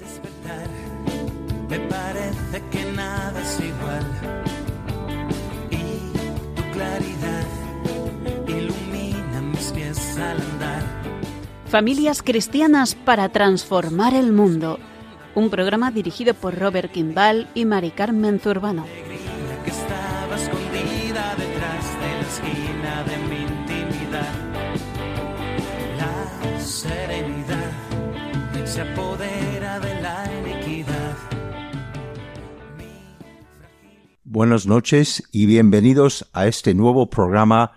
despertar, me parece que nada es igual. Y tu claridad ilumina mis pies al andar. Familias cristianas para transformar el mundo. Un programa dirigido por Robert Kimball y Mari Carmen Zurbano. Que estaba escondida detrás de la esquina de mi intimidad. La serenidad se apodera Buenas noches y bienvenidos a este nuevo programa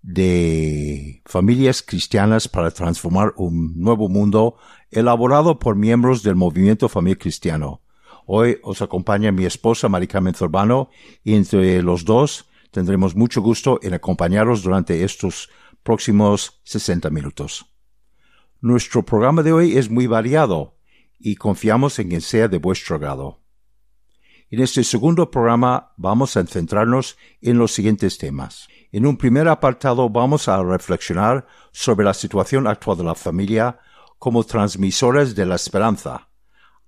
de familias cristianas para transformar un nuevo mundo elaborado por miembros del movimiento Familia Cristiano. Hoy os acompaña mi esposa Maricarmen Zurbano y entre los dos tendremos mucho gusto en acompañaros durante estos próximos 60 minutos. Nuestro programa de hoy es muy variado y confiamos en que sea de vuestro agrado. En este segundo programa vamos a centrarnos en los siguientes temas. En un primer apartado vamos a reflexionar sobre la situación actual de la familia como transmisores de la esperanza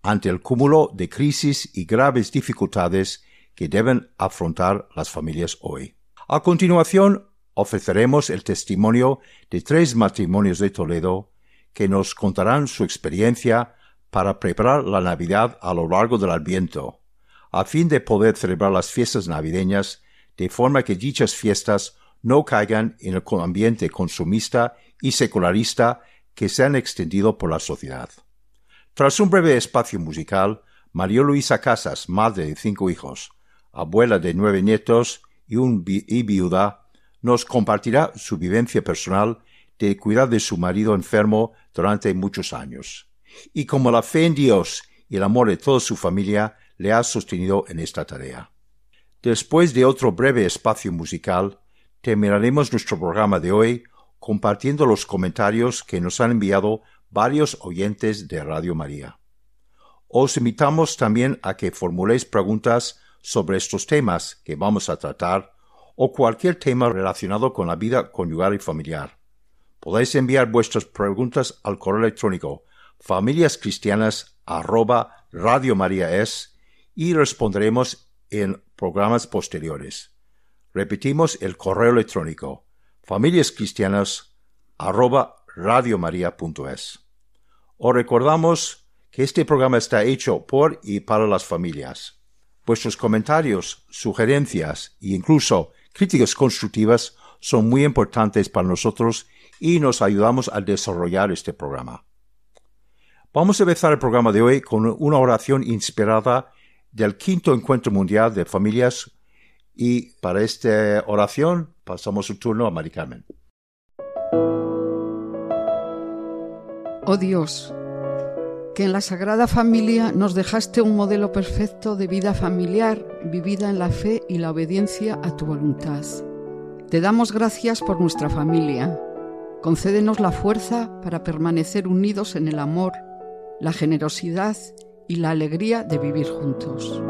ante el cúmulo de crisis y graves dificultades que deben afrontar las familias hoy. A continuación, ofreceremos el testimonio de tres matrimonios de Toledo que nos contarán su experiencia para preparar la Navidad a lo largo del Adviento, a fin de poder celebrar las fiestas navideñas de forma que dichas fiestas no caigan en el ambiente consumista y secularista que se han extendido por la sociedad. Tras un breve espacio musical, María Luisa Casas, madre de cinco hijos, abuela de nueve nietos y, y viuda, nos compartirá su vivencia personal de cuidar de su marido enfermo durante muchos años, y como la fe en Dios y el amor de toda su familia le ha sostenido en esta tarea. Después de otro breve espacio musical, terminaremos nuestro programa de hoy compartiendo los comentarios que nos han enviado varios oyentes de Radio María. Os invitamos también a que formuléis preguntas sobre estos temas que vamos a tratar o cualquier tema relacionado con la vida conyugal y familiar. Podéis enviar vuestras preguntas al correo electrónico familiascristianas@radiomaria.es y responderemos en programas posteriores. Repetimos el correo electrónico familiascristianas@radiomaria.es. Os recordamos que este programa está hecho por y para las familias. Vuestros comentarios, sugerencias e incluso críticas constructivas son muy importantes para nosotros y nos ayudamos a desarrollar este programa. Vamos a empezar el programa de hoy con una oración inspirada del quinto encuentro mundial de familias y para esta oración pasamos el turno a Mari Carmen. Oh Dios, que en la Sagrada Familia nos dejaste un modelo perfecto de vida familiar vivida en la fe y la obediencia a tu voluntad. Te damos gracias por nuestra familia. Concédenos la fuerza para permanecer unidos en el amor, la generosidad y la alegría de vivir juntos.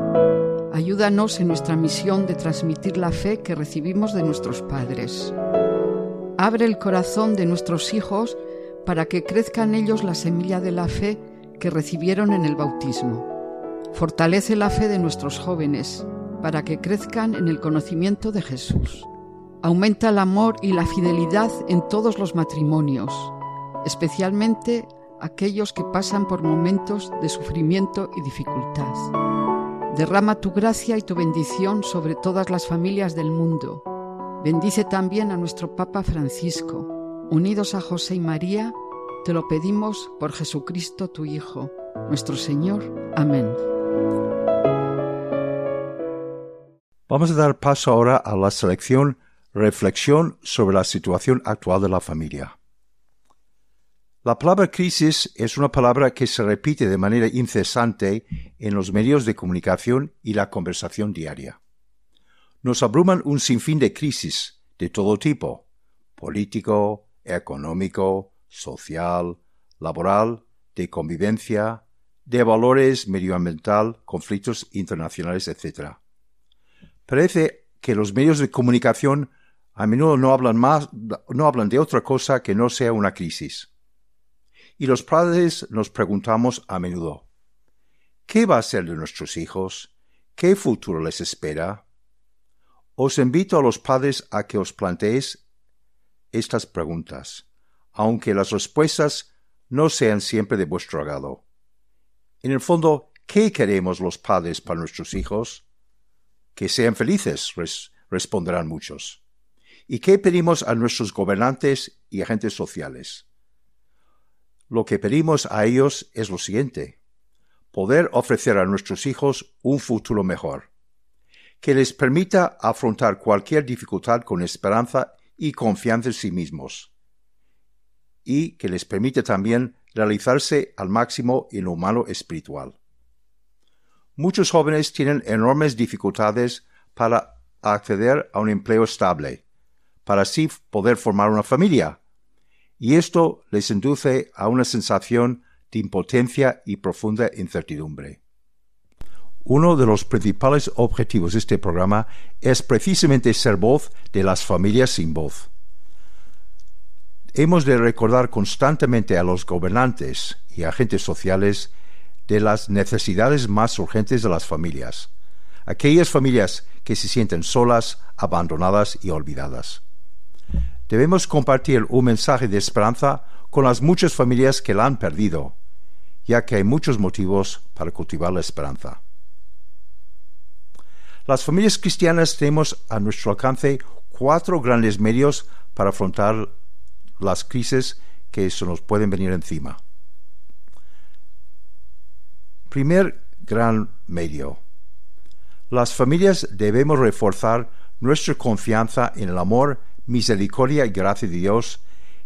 Ayúdanos en nuestra misión de transmitir la fe que recibimos de nuestros padres. Abre el corazón de nuestros hijos para que crezca en ellos la semilla de la fe que recibieron en el bautismo. Fortalece la fe de nuestros jóvenes para que crezcan en el conocimiento de Jesús. Aumenta el amor y la fidelidad en todos los matrimonios, especialmente aquellos que pasan por momentos de sufrimiento y dificultad. Derrama tu gracia y tu bendición sobre todas las familias del mundo. Bendice también a nuestro Papa Francisco. Unidos a José y María, te lo pedimos por Jesucristo tu Hijo, nuestro Señor. Amén. Vamos a dar paso ahora a la selección Reflexión sobre la situación actual de la familia. La palabra crisis es una palabra que se repite de manera incesante en los medios de comunicación y la conversación diaria. Nos abruman un sinfín de crisis de todo tipo, político, económico, social, laboral, de convivencia, de valores medioambiental, conflictos internacionales, etc. Parece que los medios de comunicación a menudo no hablan no hablan de otra cosa que no sea una crisis. Y los padres nos preguntamos a menudo, ¿Qué va a ser de nuestros hijos? ¿Qué futuro les espera? Os invito a los padres a que os planteéis estas preguntas, aunque las respuestas no sean siempre de vuestro agrado. En el fondo, ¿qué queremos los padres para nuestros hijos? Que sean felices, responderán muchos. ¿Y qué pedimos a nuestros gobernantes y agentes sociales? Lo que pedimos a ellos es lo siguiente, poder ofrecer a nuestros hijos un futuro mejor, que les permita afrontar cualquier dificultad con esperanza y confianza en sí mismos, y que les permite también realizarse al máximo en lo humano espiritual. Muchos jóvenes tienen enormes dificultades para acceder a un empleo estable, para así poder formar una familia, y esto les induce a una sensación de impotencia y profunda incertidumbre. Uno de los principales objetivos de este programa es precisamente ser voz de las familias sin voz. Hemos de recordar constantemente a los gobernantes y agentes sociales de las necesidades más urgentes de las familias, aquellas familias que se sienten solas, abandonadas y olvidadas. Debemos compartir un mensaje de esperanza con las muchas familias que la han perdido, ya que hay muchos motivos para cultivar la esperanza. Las familias cristianas tenemos a nuestro alcance cuatro grandes medios para afrontar las crisis que se nos pueden venir encima. Primer gran medio. Las familias debemos reforzar nuestra confianza en el amor, misericordia y gracia de Dios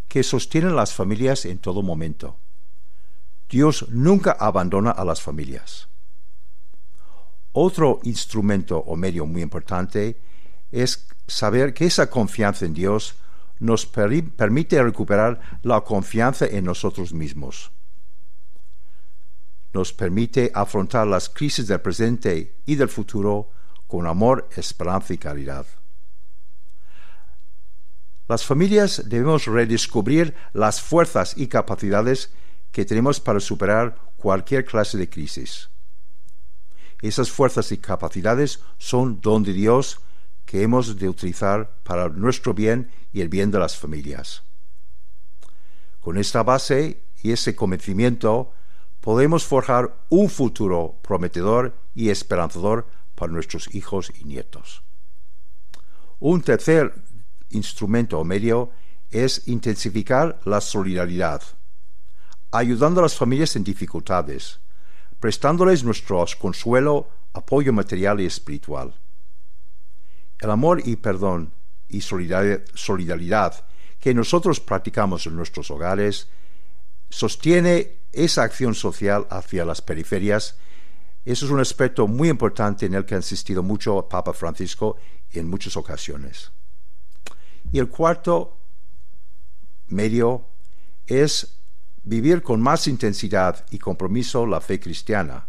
que sostienen las familias en todo momento. Dios nunca abandona a las familias. Otro instrumento o medio muy importante es saber que esa confianza en Dios nos permite recuperar la confianza en nosotros mismos. Nos permite afrontar las crisis del presente y del futuro con amor, esperanza y caridad. Las familias debemos redescubrir las fuerzas y capacidades que tenemos para superar cualquier clase de crisis. Esas fuerzas y capacidades son don de Dios que hemos de utilizar para nuestro bien y el bien de las familias. Con esta base y ese convencimiento podemos forjar un futuro prometedor y esperanzador para nuestros hijos y nietos. Un tercer instrumento o medio es intensificar la solidaridad, ayudando a las familias en dificultades, prestándoles nuestro consuelo, apoyo material y espiritual. El amor y perdón y solidaridad que nosotros practicamos en nuestros hogares sostiene esa acción social hacia las periferias. Eso es un aspecto muy importante en el que ha insistido mucho Papa Francisco en muchas ocasiones. Y el cuarto medio es vivir con más intensidad y compromiso la fe cristiana,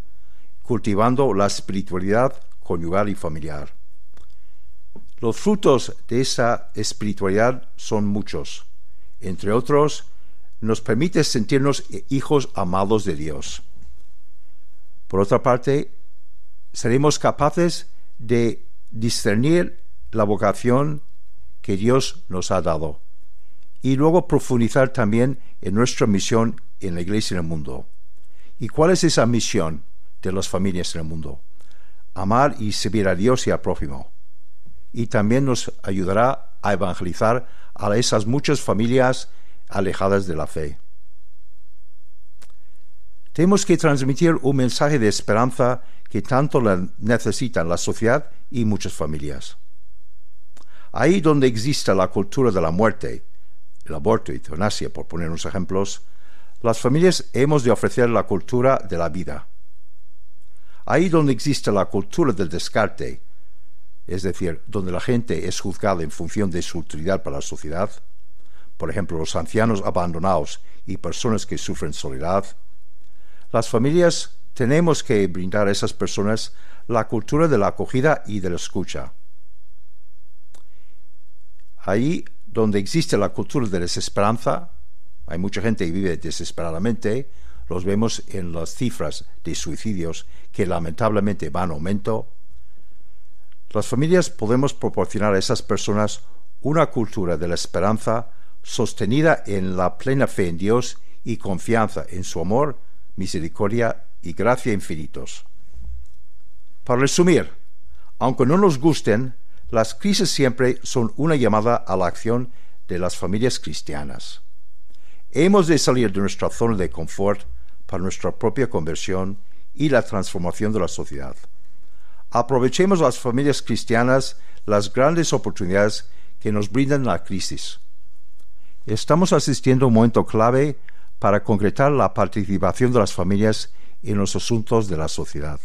cultivando la espiritualidad conyugal y familiar. Los frutos de esa espiritualidad son muchos. Entre otros, nos permite sentirnos hijos amados de Dios. Por otra parte, seremos capaces de discernir la vocación que Dios nos ha dado y luego profundizar también en nuestra misión en la iglesia en el mundo. ¿Y cuál es esa misión de las familias en el mundo? Amar y servir a Dios y al prójimo y también nos ayudará a evangelizar a esas muchas familias alejadas de la fe. Tenemos que transmitir un mensaje de esperanza que tanto necesitan la sociedad y muchas familias. Ahí donde exista la cultura de la muerte, el aborto y eutanasia, por poner unos ejemplos, las familias hemos de ofrecer la cultura de la vida. Ahí donde existe la cultura del descarte, es decir, donde la gente es juzgada en función de su utilidad para la sociedad, por ejemplo, los ancianos abandonados y personas que sufren soledad, las familias tenemos que brindar a esas personas la cultura de la acogida y de la escucha. Ahí donde existe la cultura de desesperanza, hay mucha gente que vive desesperadamente, los vemos en las cifras de suicidios que lamentablemente van en aumento, las familias podemos proporcionar a esas personas una cultura de la esperanza sostenida en la plena fe en Dios y confianza en su amor, misericordia y gracia infinitos. Para resumir, aunque no nos gusten, las crisis siempre son una llamada a la acción de las familias cristianas. Hemos de salir de nuestra zona de confort para nuestra propia conversión y la transformación de la sociedad. Aprovechemos las familias cristianas las grandes oportunidades que nos brindan la crisis. Estamos asistiendo a un momento clave para concretar la participación de las familias en los asuntos de la sociedad.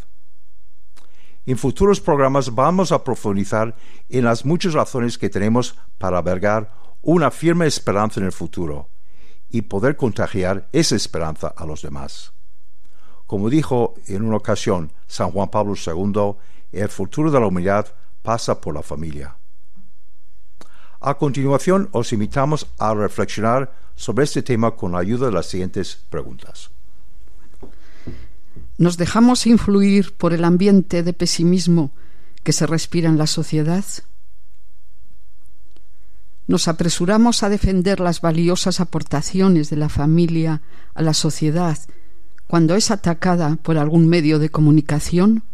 En futuros programas vamos a profundizar en las muchas razones que tenemos para albergar una firme esperanza en el futuro y poder contagiar esa esperanza a los demás. Como dijo en una ocasión San Juan Pablo II, el futuro de la humanidad pasa por la familia. A continuación, os invitamos a reflexionar sobre este tema con la ayuda de las siguientes preguntas. ¿Nos dejamos influir por el ambiente de pesimismo que se respira en la sociedad? ¿Nos apresuramos a defender las valiosas aportaciones de la familia a la sociedad cuando es atacada por algún medio de comunicación?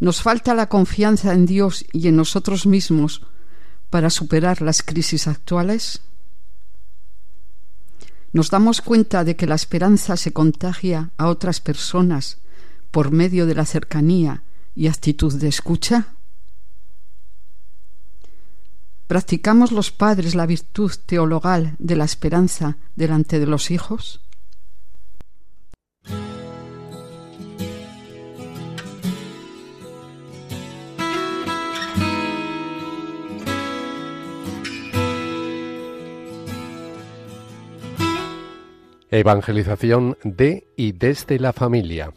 Nos falta la confianza en Dios y en nosotros mismos para superar las crisis actuales. Nos damos cuenta de que la esperanza se contagia a otras personas por medio de la cercanía y actitud de escucha. ¿Practicamos los padres la virtud teologal de la esperanza delante de los hijos? Evangelización de y desde la familia.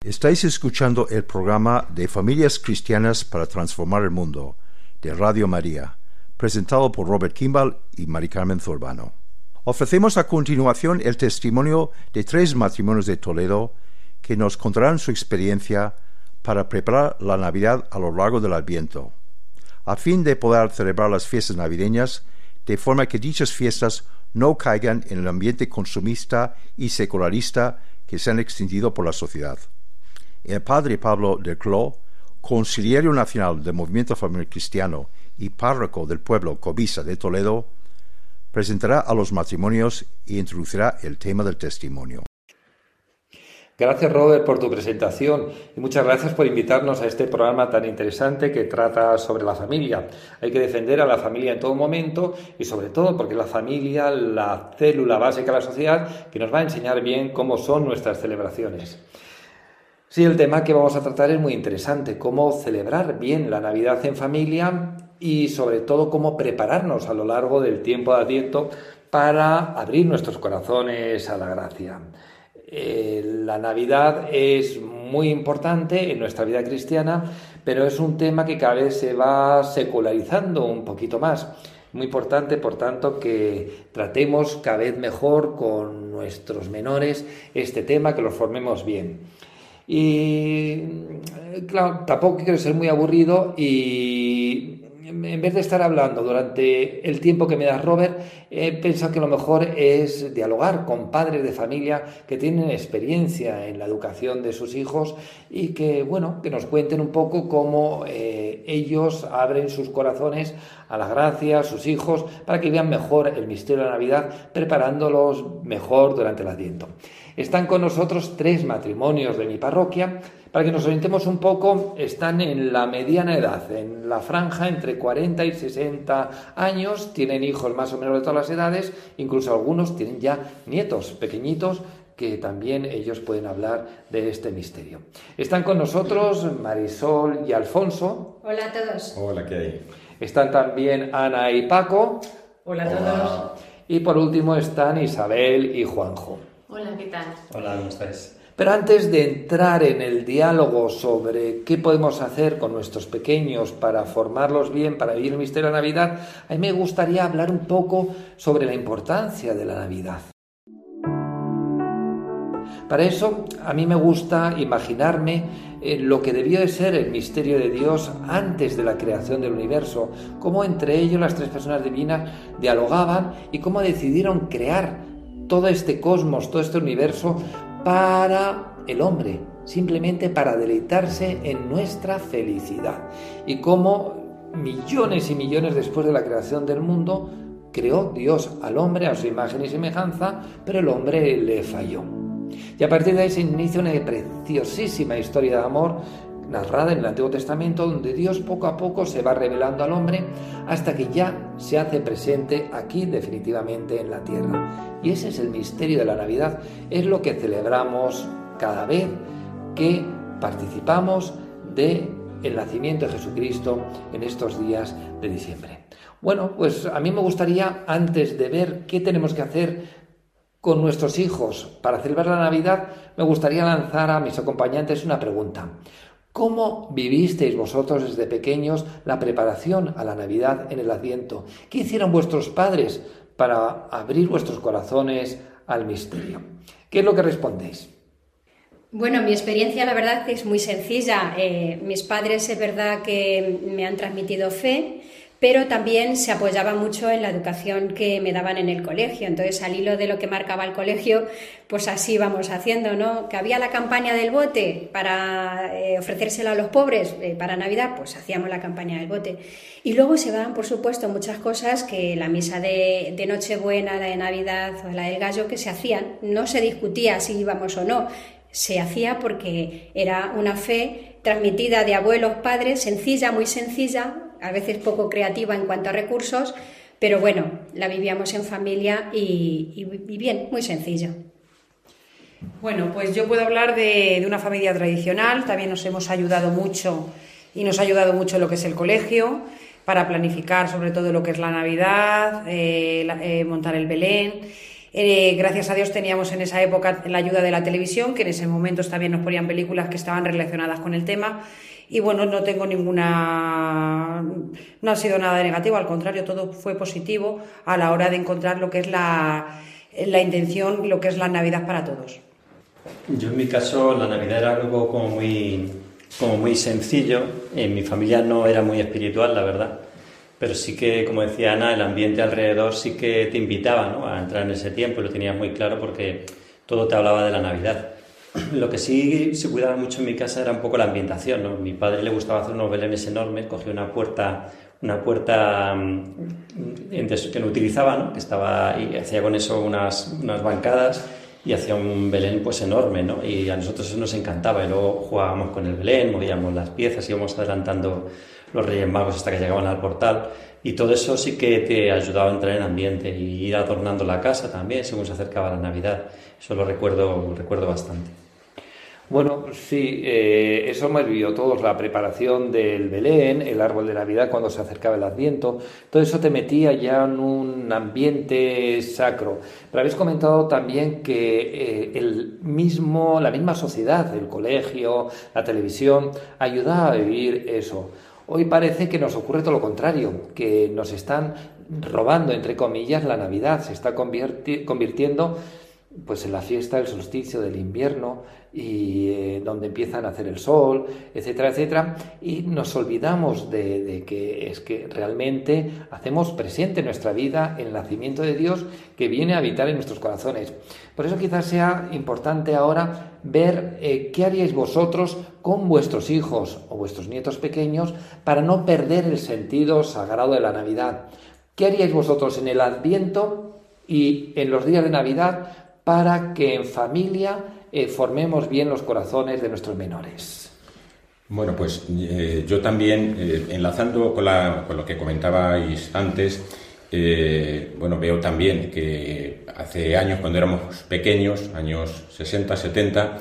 Estáis escuchando el programa de Familias Cristianas para Transformar el Mundo de Radio María, presentado por Robert Kimball y Mari Carmen Zurbano. Ofrecemos a continuación el testimonio de tres matrimonios de Toledo que nos contarán su experiencia para preparar la Navidad a lo largo del Adviento, a fin de poder celebrar las fiestas navideñas de forma que dichas fiestas no caigan en el ambiente consumista y secularista que se han extendido por la sociedad. El padre Pablo de Cló, conciliario nacional del Movimiento Familiar Cristiano y párroco del pueblo Cobisa de Toledo, presentará a los matrimonios y introducirá el tema del testimonio. Gracias Robert por tu presentación y muchas gracias por invitarnos a este programa tan interesante que trata sobre la familia. Hay que defender a la familia en todo momento y sobre todo porque la familia, la célula básica de la sociedad, que nos va a enseñar bien cómo son nuestras celebraciones. Sí, el tema que vamos a tratar es muy interesante, cómo celebrar bien la Navidad en familia y sobre todo cómo prepararnos a lo largo del tiempo de Adviento para abrir nuestros corazones a la gracia. Eh, la Navidad es muy importante en nuestra vida cristiana, pero es un tema que cada vez se va secularizando un poquito más. Muy importante, por tanto, que tratemos cada vez mejor con nuestros menores este tema, que los formemos bien. Y claro, tampoco quiero ser muy aburrido y en vez de estar hablando durante el tiempo que me da Robert, he pensado que lo mejor es dialogar con padres de familia que tienen experiencia en la educación de sus hijos y que, bueno, que nos cuenten un poco cómo eh, ellos abren sus corazones a la gracia, a sus hijos, para que vean mejor el misterio de la Navidad, preparándolos mejor durante el Adviento. Están con nosotros tres matrimonios de mi parroquia. Para que nos orientemos un poco, están en la mediana edad, en la franja entre 40 y 60 años, tienen hijos más o menos de todas las edades, incluso algunos tienen ya nietos pequeñitos que también ellos pueden hablar de este misterio. Están con nosotros Marisol y Alfonso. Hola a todos. Hola, ¿qué hay? Están también Ana y Paco. Hola a todos. Y por último están Isabel y Juanjo. Hola, ¿qué tal? Hola, ¿cómo estáis? Pero antes de entrar en el diálogo sobre qué podemos hacer con nuestros pequeños para formarlos bien, para vivir el misterio de la Navidad, a mí me gustaría hablar un poco sobre la importancia de la Navidad. Para eso, a mí me gusta imaginarme eh, lo que debió de ser el misterio de Dios antes de la creación del universo, cómo entre ellos las tres personas divinas dialogaban y cómo decidieron crear todo este cosmos, todo este universo para el hombre, simplemente para deleitarse en nuestra felicidad. Y cómo millones y millones después de la creación del mundo, creó Dios al hombre a su imagen y semejanza, pero el hombre le falló. Y a partir de ahí se inicia una preciosísima historia de amor narrada en el Antiguo Testamento, donde Dios poco a poco se va revelando al hombre hasta que ya se hace presente aquí definitivamente en la tierra. Y ese es el misterio de la Navidad, es lo que celebramos cada vez que participamos de el nacimiento de Jesucristo en estos días de diciembre. Bueno, pues a mí me gustaría, antes de ver qué tenemos que hacer con nuestros hijos para celebrar la Navidad, me gustaría lanzar a mis acompañantes una pregunta. ¿Cómo vivisteis vosotros desde pequeños la preparación a la Navidad en el Adviento? ¿Qué hicieron vuestros padres para abrir vuestros corazones al misterio? ¿Qué es lo que respondéis? Bueno, mi experiencia la verdad es muy sencilla. Eh, mis padres es verdad que me han transmitido fe, pero también se apoyaba mucho en la educación que me daban en el colegio. Entonces, al hilo de lo que marcaba el colegio, pues así vamos haciendo, ¿no? Que había la campaña del bote para eh, ofrecérsela a los pobres eh, para Navidad, pues hacíamos la campaña del bote. Y luego se daban, por supuesto, muchas cosas que la misa de, de Nochebuena, la de Navidad o la del gallo que se hacían. No se discutía si íbamos o no, se hacía porque era una fe transmitida de abuelos, padres, sencilla, muy sencilla, a veces poco creativa en cuanto a recursos, pero bueno, la vivíamos en familia y, bien, muy sencillo. Bueno, pues yo puedo hablar de, una familia tradicional, también nos hemos ayudado mucho y nos ha ayudado mucho lo que es el colegio para planificar sobre todo lo que es la Navidad, eh, eh, montar el Belén. Eh, gracias a Dios teníamos en esa época la ayuda de la televisión, que en ese momento también nos ponían películas que estaban relacionadas con el tema y bueno, no tengo ninguna, no ha sido nada negativo, al contrario, todo fue positivo a la hora de encontrar lo que es la, la intención, lo que es la Navidad para todos. Yo en mi caso la Navidad era algo como muy, como muy sencillo, en mi familia no era muy espiritual, la verdad, pero sí que, como decía Ana, el ambiente alrededor sí que te invitaba ¿no? a entrar en ese tiempo lo tenías muy claro porque todo te hablaba de la Navidad. Lo que sí se cuidaba mucho en mi casa era un poco la ambientación, ¿no? Mi padre le gustaba hacer unos belenes enormes, cogía una puerta, una puerta mm, que no utilizaba, ¿no? Que estaba y hacía con eso unas, unas bancadas y hacía un Belén pues enorme, ¿no? Y a nosotros eso nos encantaba y luego jugábamos con el Belén, movíamos las piezas, íbamos adelantando los Reyes Magos hasta que llegaban al portal y todo eso sí que te ayudaba a entrar en ambiente y ir adornando la casa también según se acercaba la Navidad. Eso lo recuerdo, lo recuerdo bastante. Bueno, sí, eh, eso hemos vivido todos, la preparación del Belén, el árbol de Navidad cuando se acercaba el Adviento, todo eso te metía ya en un ambiente sacro. Pero habéis comentado también que eh, el mismo, la misma sociedad, el colegio, la televisión, ayudaba a vivir eso. Hoy parece que nos ocurre todo lo contrario, que nos están robando, entre comillas, la Navidad, se está convirtiendo pues en la fiesta del solsticio del invierno y eh, donde empiezan a hacer el sol, etcétera, etcétera, y nos olvidamos de, que es que realmente hacemos presente en nuestra vida el nacimiento de Dios que viene a habitar en nuestros corazones. Por eso quizás sea importante ahora ver eh, qué haríais vosotros con vuestros hijos o vuestros nietos pequeños para no perder el sentido sagrado de la Navidad. ¿Qué haríais vosotros en el Adviento y en los días de Navidad para que en familia eh, formemos bien los corazones de nuestros menores. Bueno, pues eh, yo también, eh, enlazando con, lo que comentabais antes, bueno, veo también que hace años, cuando éramos pequeños, años 60, 70,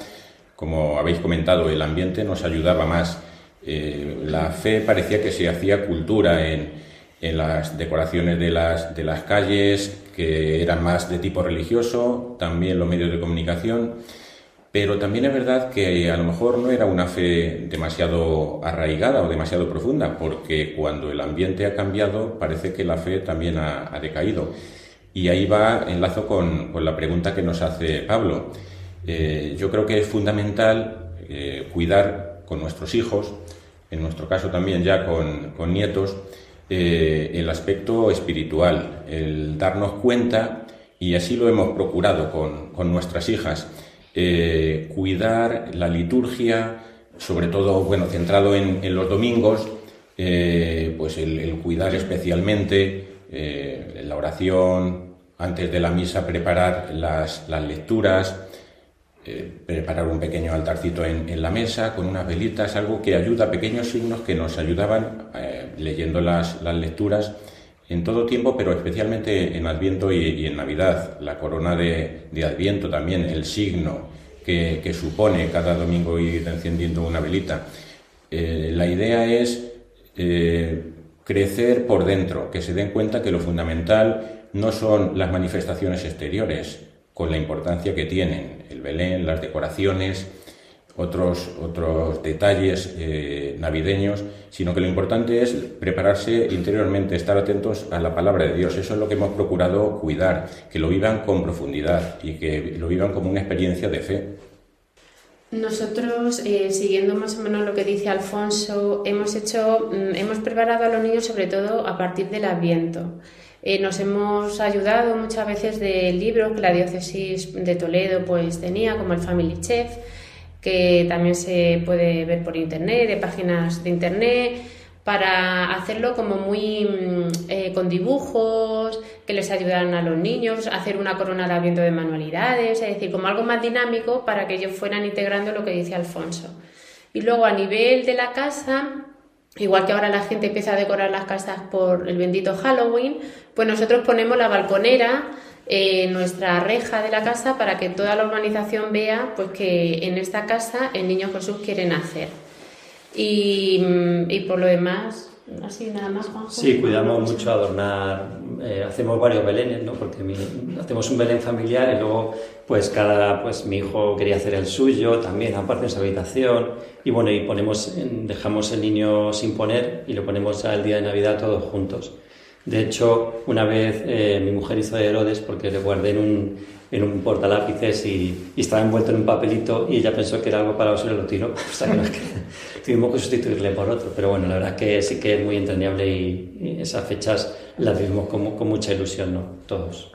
como habéis comentado, el ambiente nos ayudaba más. la fe parecía que se hacía cultura en, en las decoraciones de las, de las calles, que eran más de tipo religioso, también los medios de comunicación, pero también es verdad que a lo mejor no era una fe demasiado arraigada o demasiado profunda, porque cuando el ambiente ha cambiado parece que la fe también ha, decaído. Y ahí va, enlazo con, con, la pregunta que nos hace Pablo. Eh, yo creo que es fundamental eh, cuidar con nuestros hijos, en nuestro caso también ya con, con nietos, eh, el aspecto espiritual, el darnos cuenta, y así lo hemos procurado con, con nuestras hijas, eh, cuidar la liturgia, sobre todo, bueno, centrado en, los domingos, eh, pues el, cuidar especialmente eh, la oración, antes de la misa preparar las, lecturas, preparar un pequeño altarcito en, la mesa con unas velitas, algo que ayuda, pequeños signos que nos ayudaban leyendo las, las lecturas en todo tiempo, pero especialmente en Adviento y, en Navidad. La corona de, Adviento también, el signo que, supone cada domingo ir encendiendo una velita. Eh, la idea es eh, crecer por dentro, que se den cuenta que lo fundamental no son las manifestaciones exteriores, con la importancia que tienen, el Belén, las decoraciones, otros, otros detalles eh, navideños, sino que lo importante es prepararse interiormente, estar atentos a la palabra de Dios. Eso es lo que hemos procurado cuidar, que lo vivan con profundidad y que lo vivan como una experiencia de fe. Nosotros, eh, siguiendo más o menos lo que dice Alfonso, hemos hecho, mm, hemos preparado a los niños sobre todo a partir del Adviento. Eh, nos hemos ayudado muchas veces de libros que la diócesis de Toledo pues tenía, como el Family Chef, que también se puede ver por internet, de páginas de internet, para hacerlo como muy mm, eh, con dibujos que les ayudaran a los niños, hacer una corona de de manualidades, es decir, como algo más dinámico para que ellos fueran integrando lo que dice Alfonso. Y luego a nivel de la casa, igual que ahora la gente empieza a decorar las casas por el bendito Halloween, pues nosotros ponemos la balconera en nuestra reja de la casa para que toda la urbanización vea pues que en esta casa el niño Jesús quiere nacer. Y, y por lo demás, así nada más, Juanjo. Sí, cuidamos mucho adornar, eh, hacemos varios belenes, ¿no? Porque hacemos un belén familiar y luego, pues cada, pues mi hijo quería hacer el suyo también, aparte en su habitación. Y bueno, y ponemos, dejamos el niño sin poner y lo ponemos al día de Navidad todos juntos. De hecho, una vez eh, mi mujer hizo de Herodes porque le guardé en un, en un portalápices y, y, estaba envuelto en un papelito y ella pensó que era algo para usar y lo tiró. O sea, que tuvimos que sustituirle por otro. Pero bueno, la verdad es que sí que es muy entrañable y, esas fechas las vivimos con, con mucha ilusión, ¿no? Todos.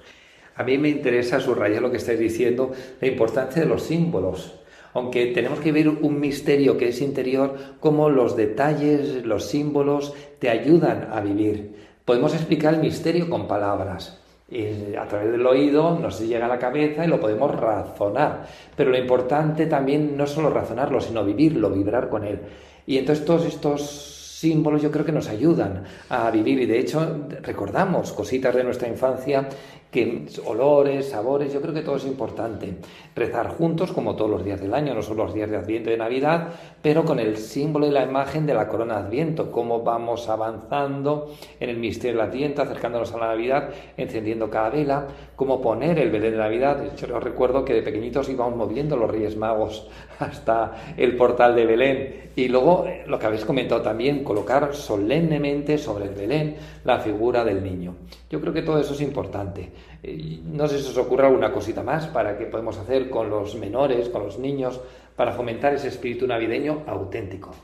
A mí me interesa subrayar lo que estáis diciendo, la importancia de los símbolos aunque tenemos que ver un misterio que es interior, cómo los detalles, los símbolos te ayudan a vivir. Podemos explicar el misterio con palabras. Y a través del oído nos llega a la cabeza y lo podemos razonar. Pero lo importante también no solo razonarlo, sino vivirlo, vibrar con él. Y entonces todos estos símbolos yo creo que nos ayudan a vivir y de hecho recordamos cositas de nuestra infancia que olores, sabores, yo creo que todo es importante. Rezar juntos, como todos los días del año, no solo los días de Adviento y de Navidad, pero con el símbolo y la imagen de la corona de Adviento, cómo vamos avanzando en el misterio del Adviento, acercándonos a la Navidad, encendiendo cada vela, cómo poner el Belén de Navidad. Yo recuerdo que de pequeñitos íbamos moviendo los Reyes Magos hasta el portal de Belén. Y luego, lo que habéis comentado también, colocar solemnemente sobre el Belén la figura del niño. Yo creo que todo eso es importante. No sé si os ocurre alguna cosita más para que podemos hacer con los menores, con los niños, para fomentar ese espíritu navideño auténtico.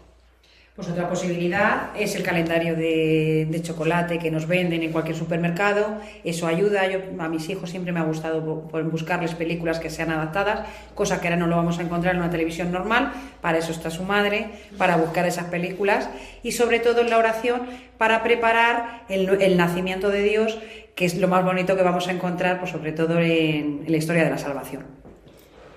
Pues otra posibilidad es el calendario de, chocolate que nos venden en cualquier supermercado. Eso ayuda. A mis hijos siempre me ha gustado buscarles películas que sean adaptadas, cosa que ahora no lo vamos a encontrar en una televisión normal. Para eso está su madre, para buscar esas películas. Y sobre todo en la oración, para preparar el, nacimiento de Dios, que es lo más bonito que vamos a encontrar, pues sobre todo en la historia de la salvación.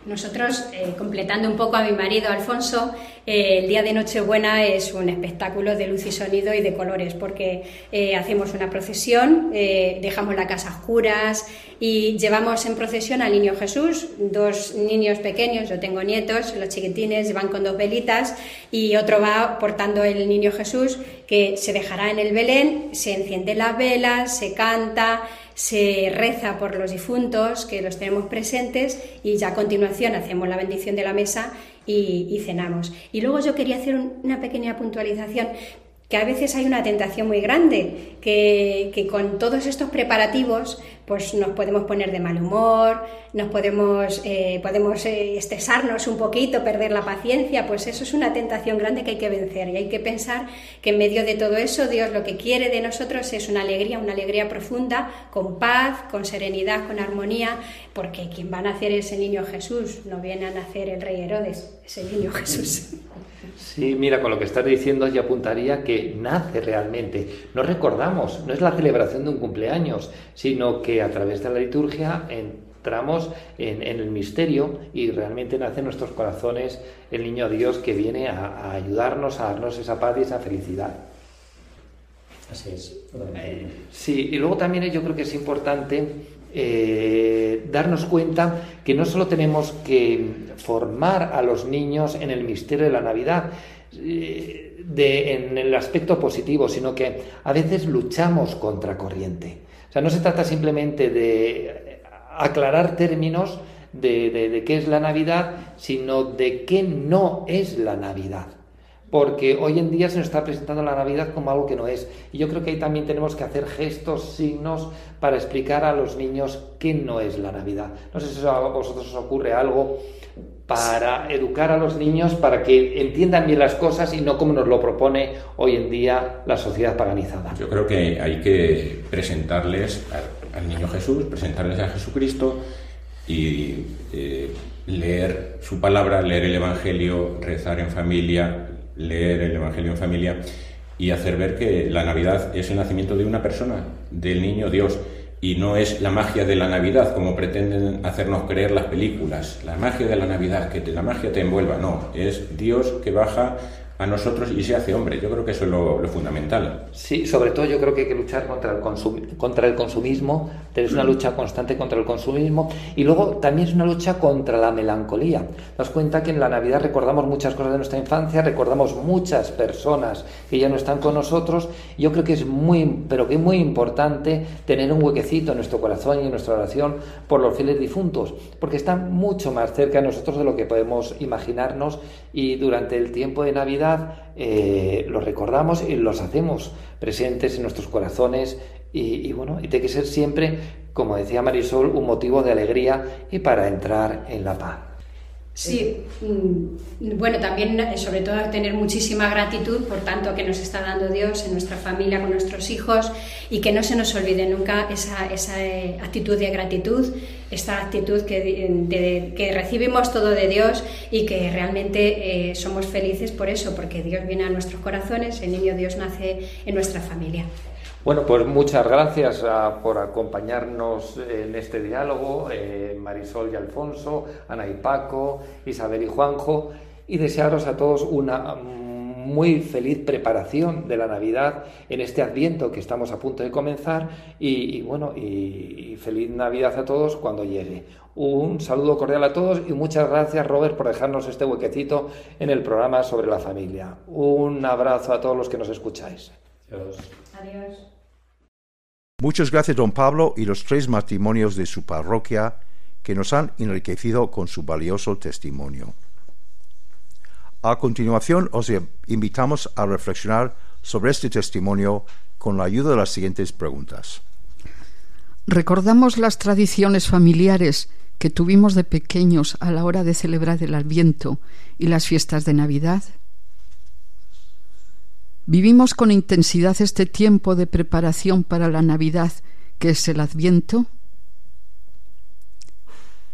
Nosotros, eh, completando un poco a mi marido Alfonso, eh, el día de Nochebuena es un espectáculo de luz y sonido y de colores, porque eh, hacemos una procesión, dejamos la casa a oscuras y llevamos en procesión al niño Jesús, dos niños pequeños, yo tengo nietos, los chiquitines van con dos velitas y otro va portando el niño Jesús que se dejará en el Belén, se enciende las velas, se canta, se reza por los difuntos, que los tenemos presentes, y ya a continuación hacemos la bendición de la mesa y, cenamos. Y luego yo quería hacer una pequeña puntualización que a veces hay una tentación muy grande, que, que, con todos estos preparativos pues nos podemos poner de mal humor, nos podemos, eh, podemos eh, estresarnos un poquito, perder la paciencia, pues eso es una tentación grande que hay que vencer y hay que pensar que en medio de todo eso Dios lo que quiere de nosotros es una alegría, una alegría profunda, con paz, con serenidad, con armonía, porque quien va a nacer es el niño Jesús, no viene a nacer el rey Herodes, es el niño Jesús. Sí, mira, con lo que estás diciendo yo apuntaría que nace realmente. No recordamos, no es la celebración de un cumpleaños, sino que a través de la liturgia entramos en, el misterio y realmente nace en nuestros corazones el niño Dios que viene a, ayudarnos, a darnos esa paz y esa felicidad. Así es. sí, y luego también yo creo que es importante eh, darnos cuenta que no solo tenemos que formar a los niños en el misterio de la Navidad, eh, en el aspecto positivo, sino que a veces luchamos contra corriente. O sea, no se trata simplemente de aclarar términos de, de qué es la Navidad, sino de qué no es la Navidad porque hoy en día se nos está presentando la Navidad como algo que no es. Y yo creo que ahí también tenemos que hacer gestos, signos, para explicar a los niños qué no es la Navidad. No sé si a vosotros os ocurre algo para educar a los niños para que entiendan bien las cosas y no como nos lo propone hoy en día la sociedad paganizada. Yo creo que hay que presentarles al, niño Jesús, presentarles a Jesucristo y eh, leer su palabra, leer el Evangelio, rezar en familia, leer el Evangelio en familia y hacer ver que la Navidad es el nacimiento de una persona, del niño Dios, y no es la magia de la Navidad como pretenden hacernos creer las películas, la magia de la Navidad, que la magia te envuelva, no, es Dios que baja a nosotros y se hace hombre. Yo creo que eso es lo, fundamental. Sí, sobre todo yo creo que hay que luchar contra el, contra el consumismo, es una lucha constante contra el consumismo y luego también es una lucha contra la melancolía. Nos cuenta que en la Navidad recordamos muchas cosas de nuestra infancia, recordamos muchas personas que ya no están con nosotros. Yo creo que es muy, pero que es muy importante tener un huequecito en nuestro corazón y en nuestra oración por los fieles difuntos, porque están mucho más cerca de nosotros de lo que podemos imaginarnos y durante el tiempo de Navidad eh, los recordamos y los hacemos presentes en nuestros corazones y, bueno, y tiene que ser siempre, como decía Marisol, un motivo de alegría y para entrar en la paz. Sí, bueno, también eh, sobre todo tener muchísima gratitud por tanto que nos está dando Dios en nuestra familia, con nuestros hijos y que no se nos olvide nunca esa, esa eh, actitud de gratitud, esta actitud que, que, recibimos todo de Dios y que realmente eh, somos felices por eso, porque Dios viene a nuestros corazones, el niño Dios nace en nuestra familia. Bueno, pues muchas gracias ah, por acompañarnos en este diálogo, eh, Marisol y Alfonso, Ana y Paco, Isabel y Juanjo, y desearos a todos una muy feliz preparación de la Navidad en este Adviento que estamos a punto de comenzar y, bueno, y, feliz Navidad a todos cuando llegue. Un saludo cordial a todos y muchas gracias Robert por dejarnos este huequecito en el programa sobre la familia. Un abrazo a todos los que nos escucháis. Adiós. Muchas gracias, don Pablo, y los tres matrimonios de su parroquia que nos han enriquecido con su valioso testimonio. A continuación, os invitamos a reflexionar sobre este testimonio con la ayuda de las siguientes preguntas. ¿Recordamos las tradiciones familiares que tuvimos de pequeños a la hora de celebrar el Adviento y las fiestas de Navidad? ¿Vivimos con intensidad este tiempo de preparación para la Navidad que es el Adviento?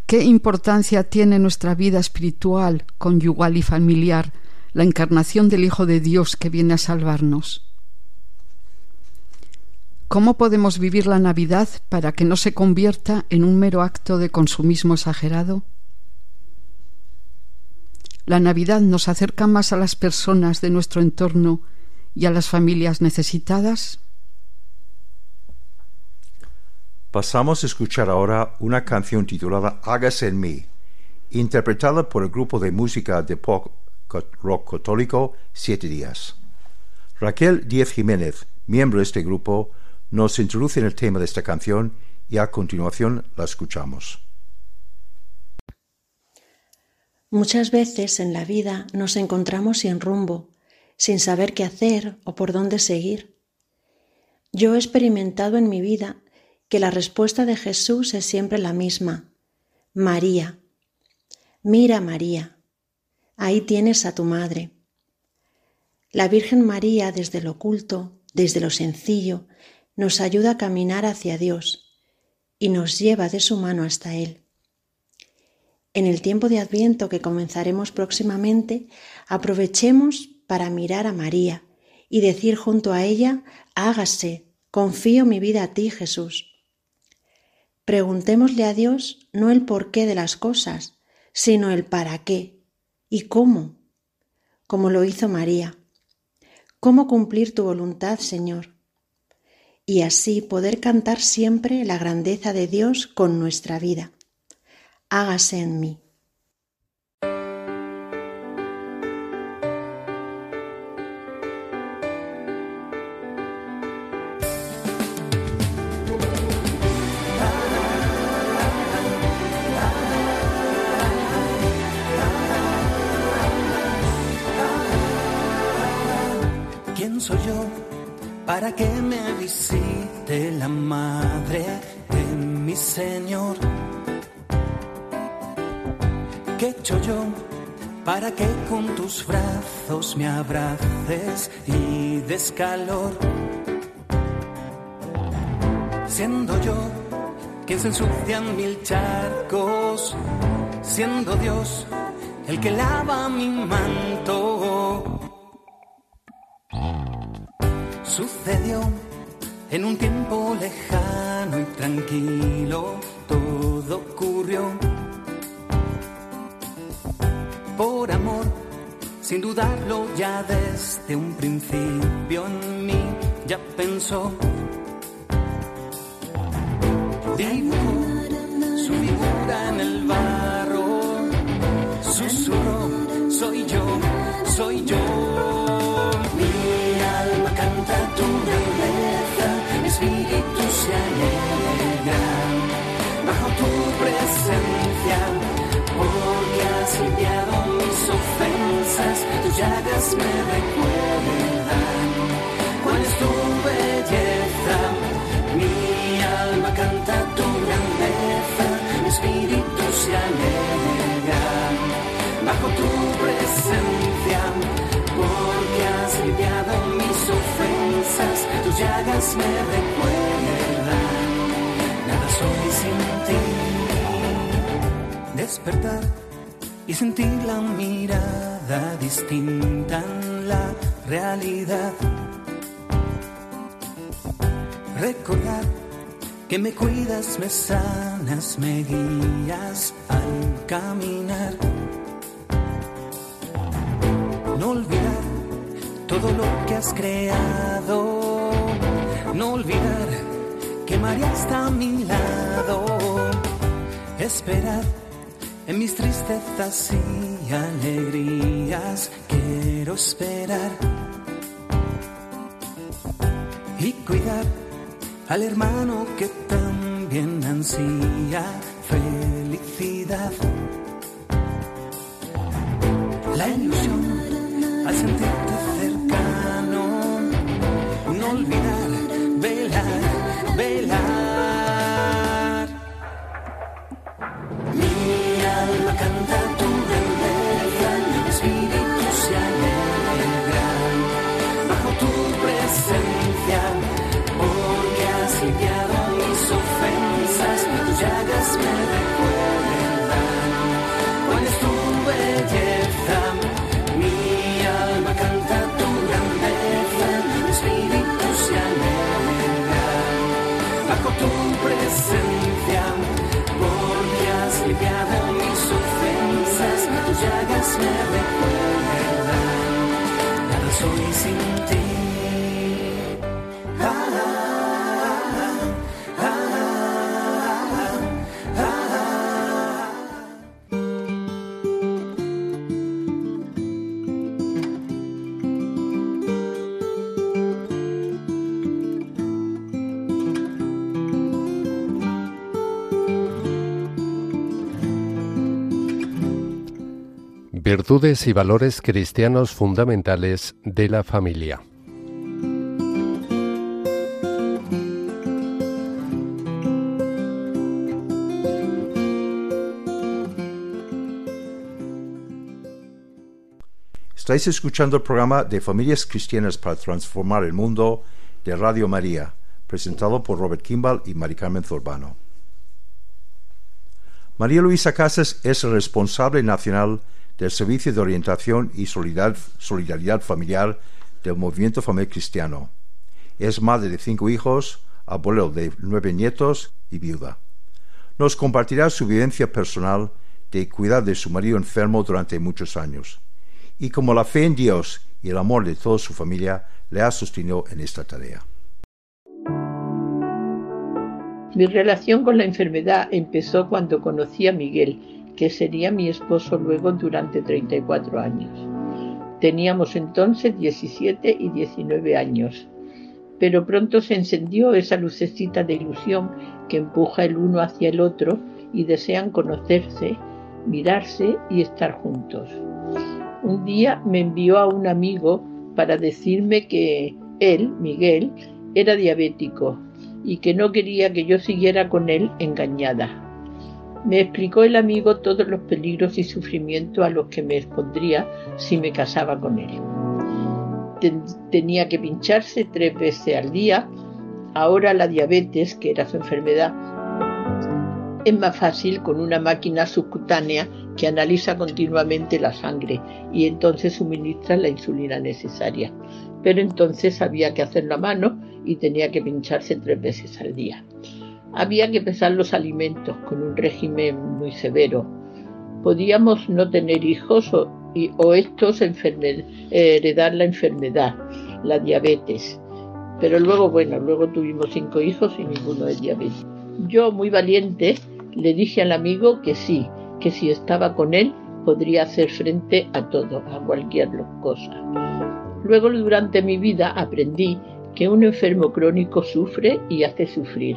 ¿Qué importancia tiene nuestra vida espiritual, conyugal y familiar la encarnación del Hijo de Dios que viene a salvarnos? ¿Cómo podemos vivir la Navidad para que no se convierta en un mero acto de consumismo exagerado? La Navidad nos acerca más a las personas de nuestro entorno y a las familias necesitadas? Pasamos a escuchar ahora una canción titulada Hágase en mí, interpretada por el grupo de música de pop rock católico Siete Días. Raquel Díez Jiménez, miembro de este grupo, nos introduce en el tema de esta canción y a continuación la escuchamos. Muchas veces en la vida nos encontramos sin rumbo, sin saber qué hacer o por dónde seguir. Yo he experimentado en mi vida que la respuesta de Jesús es siempre la misma. María. Mira, María. Ahí tienes a tu madre. La Virgen María desde lo oculto, desde lo sencillo, nos ayuda a caminar hacia Dios y nos lleva de su mano hasta Él. En el tiempo de Adviento que comenzaremos próximamente, aprovechemos para mirar a María y decir junto a ella, hágase, confío mi vida a ti, Jesús. Preguntémosle a Dios no el porqué de las cosas, sino el para qué y cómo, como lo hizo María. ¿Cómo cumplir tu voluntad, Señor? Y así poder cantar siempre la grandeza de Dios con nuestra vida hágase en mí. Tus brazos me abraces y des calor? Siendo yo quien se ensucian mil charcos, siendo Dios el que lava mi manto. Sucedió en un tiempo lejano y tranquilo, todo ocurrió por amor, sin dudarlo ya desde un principio en mí ya pensó. Dibujó su figura en el barro, susurró, soy yo, soy yo. Me recuerdan cuál es tu belleza. Mi alma canta tu grandeza, mi espíritu se alegra bajo tu presencia, porque has limpiado mis ofensas, tus llagas me recuerdan. Nada soy sin ti. Despertar y sentir la mirada distinta en la realidad. Recordar que me cuidas, me sanas, me guías al caminar. No olvidar todo lo que has creado. No olvidar que María está a mi lado. Esperar en mis tristezas y alegrías quiero esperar y cuidar al hermano que también ansía felicidad. La ilusión al sentirte Virtudes y valores cristianos fundamentales de la familia. Estáis escuchando el programa de Familias Cristianas para Transformar el Mundo de Radio María, presentado por Robert Kimball y Mari Carmen Zurbano. María Luisa Casas es responsable nacional del Servicio de Orientación y Solidaridad Familiar del Movimiento Familiar Cristiano. Es madre de cinco hijos, abuelo de nueve nietos y viuda. Nos compartirá su vivencia personal de cuidar de su marido enfermo durante muchos años y como la fe en Dios y el amor de toda su familia le ha sostenido en esta tarea. Mi relación con la enfermedad empezó cuando conocí a Miguel, que sería mi esposo luego durante 34 años. Teníamos entonces 17 y 19 años, pero pronto se encendió esa lucecita de ilusión que empuja el uno hacia el otro y desean conocerse, mirarse y estar juntos. Un día me envió a un amigo para decirme que él, Miguel, era diabético y que no quería que yo siguiera con él engañada. Me explicó el amigo todos los peligros y sufrimientos a los que me expondría si me casaba con él. tenía que pincharse tres veces al día. Ahora la diabetes, que era su enfermedad, es más fácil con una máquina subcutánea que analiza continuamente la sangre y entonces suministra la insulina necesaria. Pero entonces había que hacerlo a mano y tenía que pincharse tres veces al día. Había que pesar los alimentos con un régimen muy severo. Podíamos no tener hijos o, estos heredar la enfermedad, la diabetes. Pero luego, bueno, luego tuvimos cinco hijos y ninguno es diabetes. Yo, muy valiente, le dije al amigo que sí, que si estaba con él podría hacer frente a todo, a cualquier cosa. Luego durante mi vida aprendí que un enfermo crónico sufre y hace sufrir.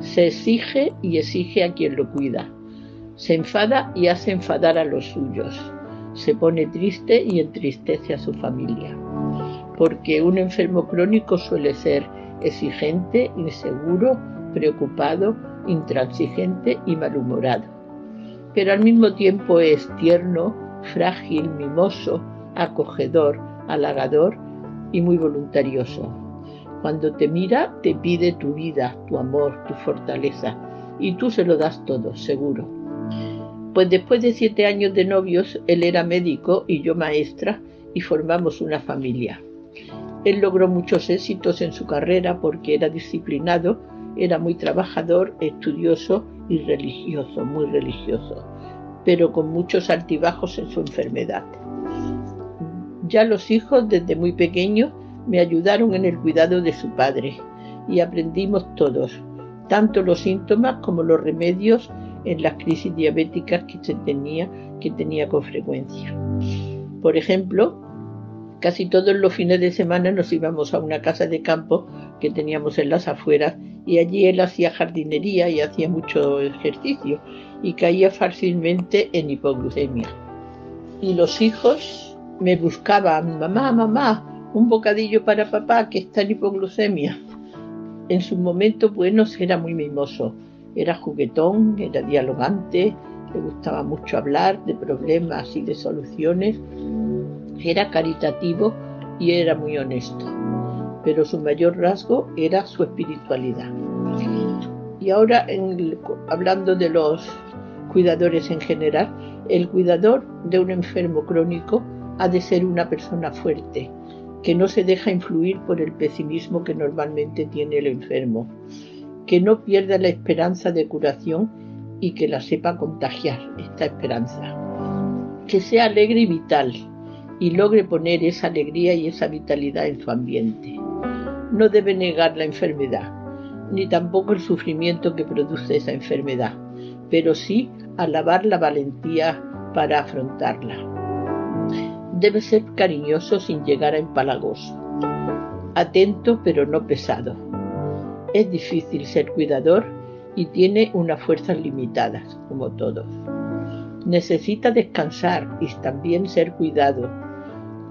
Se exige y exige a quien lo cuida. Se enfada y hace enfadar a los suyos. Se pone triste y entristece a su familia. Porque un enfermo crónico suele ser exigente, inseguro, preocupado, intransigente y malhumorado. Pero al mismo tiempo es tierno, frágil, mimoso, acogedor, halagador y muy voluntarioso. Cuando te mira, te pide tu vida, tu amor, tu fortaleza, y tú se lo das todo, seguro. Pues después de siete años de novios, él era médico y yo maestra, y formamos una familia. Él logró muchos éxitos en su carrera porque era disciplinado era muy trabajador, estudioso y religioso, muy religioso, pero con muchos altibajos en su enfermedad. Ya los hijos desde muy pequeños me ayudaron en el cuidado de su padre y aprendimos todos, tanto los síntomas como los remedios en las crisis diabéticas que tenía, que tenía con frecuencia. Por ejemplo, casi todos los fines de semana nos íbamos a una casa de campo que teníamos en las afueras y allí él hacía jardinería y hacía mucho ejercicio y caía fácilmente en hipoglucemia. Y los hijos me buscaban, mamá, mamá, un bocadillo para papá que está en hipoglucemia. En sus momentos buenos era muy mimoso, era juguetón, era dialogante, le gustaba mucho hablar de problemas y de soluciones, era caritativo y era muy honesto pero su mayor rasgo era su espiritualidad. Y ahora, hablando de los cuidadores en general, el cuidador de un enfermo crónico ha de ser una persona fuerte, que no se deja influir por el pesimismo que normalmente tiene el enfermo, que no pierda la esperanza de curación y que la sepa contagiar, esta esperanza, que sea alegre y vital y logre poner esa alegría y esa vitalidad en su ambiente no debe negar la enfermedad, ni tampoco el sufrimiento que produce esa enfermedad, pero sí alabar la valentía para afrontarla. Debe ser cariñoso sin llegar a empalagoso, atento pero no pesado. Es difícil ser cuidador y tiene unas fuerzas limitadas, como todos. necesita descansar y también ser cuidado.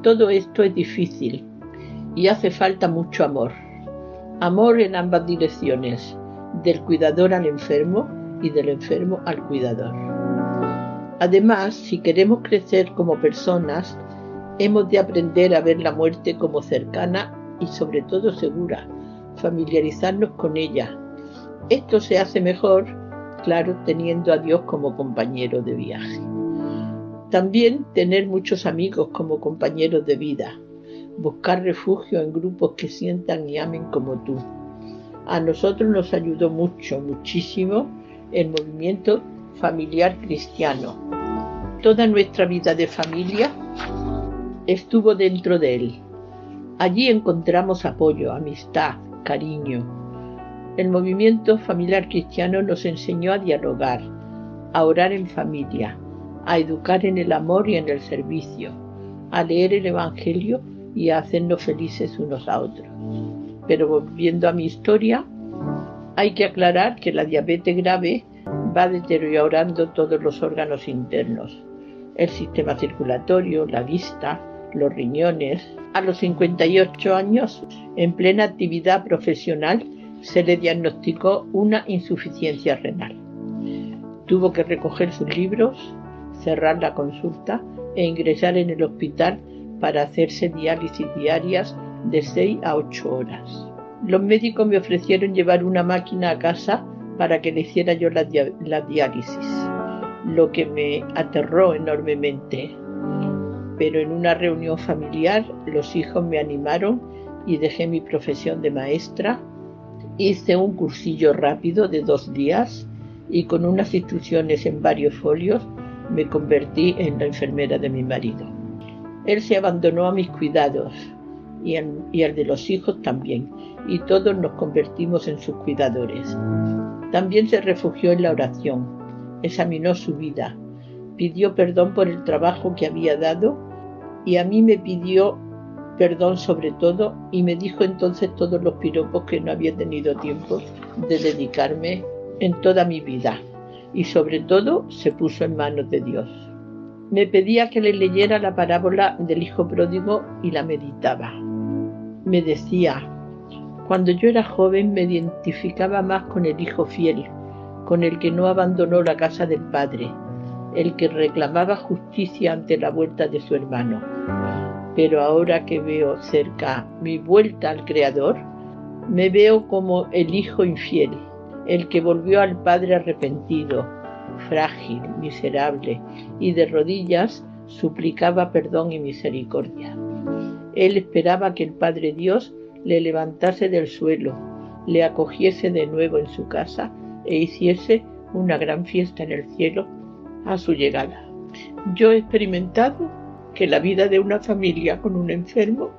Todo esto es difícil y hace falta mucho amor. Amor en ambas direcciones, del cuidador al enfermo y del enfermo al cuidador. Además, si queremos crecer como personas, hemos de aprender a ver la muerte como cercana y sobre todo segura, familiarizarnos con ella. Esto se hace mejor, claro, teniendo a Dios como compañero de viaje. También tener muchos amigos como compañeros de vida, buscar refugio en grupos que sientan y amen como tú. A nosotros nos ayudó mucho, muchísimo el movimiento familiar cristiano. Toda nuestra vida de familia estuvo dentro de él. Allí encontramos apoyo, amistad, cariño. El movimiento familiar cristiano nos enseñó a dialogar, a orar en familia, a educar en el amor y en el servicio, a leer el Evangelio y a hacernos felices unos a otros. Pero volviendo a mi historia, hay que aclarar que la diabetes grave va deteriorando todos los órganos internos, el sistema circulatorio, la vista, los riñones. A los 58 años, en plena actividad profesional, se le diagnosticó una insuficiencia renal. Tuvo que recoger sus libros, cerrar la consulta e ingresar en el hospital para hacerse diálisis diarias de 6 a 8 horas. Los médicos me ofrecieron llevar una máquina a casa para que le hiciera yo la, diálisis, lo que me aterró enormemente. Pero en una reunión familiar los hijos me animaron y dejé mi profesión de maestra. Hice un cursillo rápido de dos días y con unas instrucciones en varios folios me convertí en la enfermera de mi marido. Él se abandonó a mis cuidados y al, de los hijos también, y todos nos convertimos en sus cuidadores. También se refugió en la oración, examinó su vida, pidió perdón por el trabajo que había dado y a mí me pidió perdón sobre todo y me dijo entonces todos los piropos que no había tenido tiempo de dedicarme en toda mi vida y sobre todo se puso en manos de Dios. Me pedía que le leyera la parábola del Hijo Pródigo y la meditaba. Me decía, cuando yo era joven me identificaba más con el Hijo fiel, con el que no abandonó la casa del Padre, el que reclamaba justicia ante la vuelta de su hermano. Pero ahora que veo cerca mi vuelta al Creador, me veo como el Hijo infiel, el que volvió al Padre arrepentido, frágil, miserable, y de rodillas suplicaba perdón y misericordia. Él esperaba que el Padre Dios le levantase del suelo, le acogiese de nuevo en su casa e hiciese una gran fiesta en el cielo a su llegada. Yo he experimentado que la vida de una familia con un enfermo